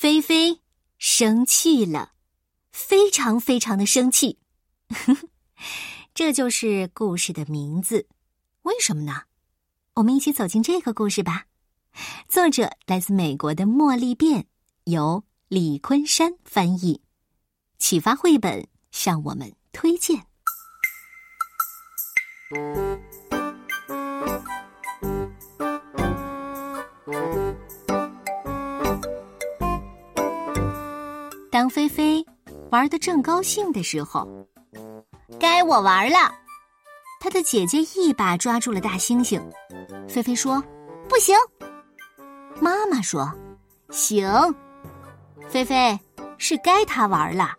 菲菲生气了，非常非常的生气。这就是故事的名字。为什么呢？我们一起走进这个故事吧。作者来自美国的茉莉变，由李昆山翻译。启发绘本向我们推荐。当菲菲玩的正高兴的时候，该我玩了。她的姐姐一把抓住了大猩猩。菲菲说：“不行。”妈妈说：“行。”菲菲是该她玩了。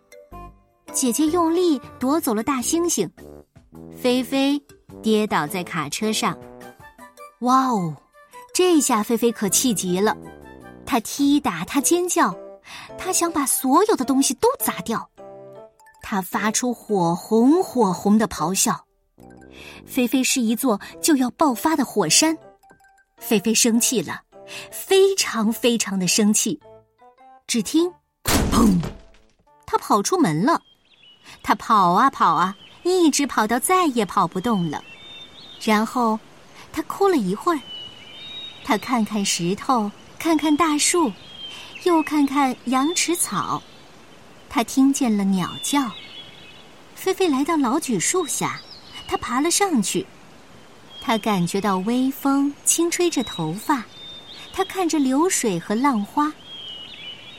姐姐用力夺走了大猩猩，菲菲跌倒在卡车上。哇哦！这下菲菲可气极了，她踢打，她尖叫，他想把所有的东西都砸掉。他发出火红火红的咆哮。菲菲是一座就要爆发的火山。菲菲生气了，非常非常的生气。只听“砰”，他跑出门了。他跑啊跑啊，一直跑到再也跑不动了。然后，他哭了一会儿。他看看石头，看看大树，又看看羊齿草。他听见了鸟叫。菲菲来到老榉树下，他爬了上去。他感觉到微风轻吹着头发，他看着流水和浪花。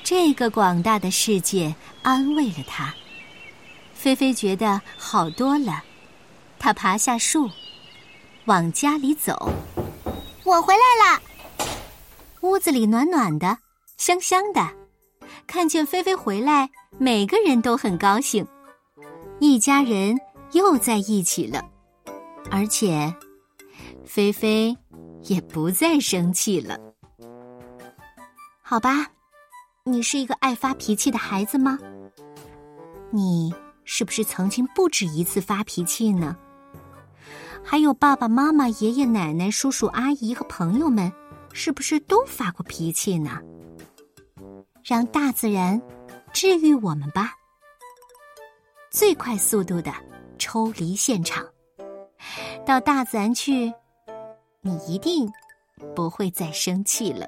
这个广大的世界安慰了他。菲菲觉得好多了，她爬下树，往家里走。我回来了，屋子里暖暖的，香香的。看见菲菲回来，每个人都很高兴，一家人又在一起了。而且，菲菲也不再生气了。好吧，你是一个爱发脾气的孩子吗？你。是不是曾经不止一次发脾气呢？还有爸爸妈妈、爷爷奶奶、叔叔阿姨和朋友们，是不是都发过脾气呢？让大自然治愈我们吧。最快速度的抽离现场，到大自然去，你一定不会再生气了。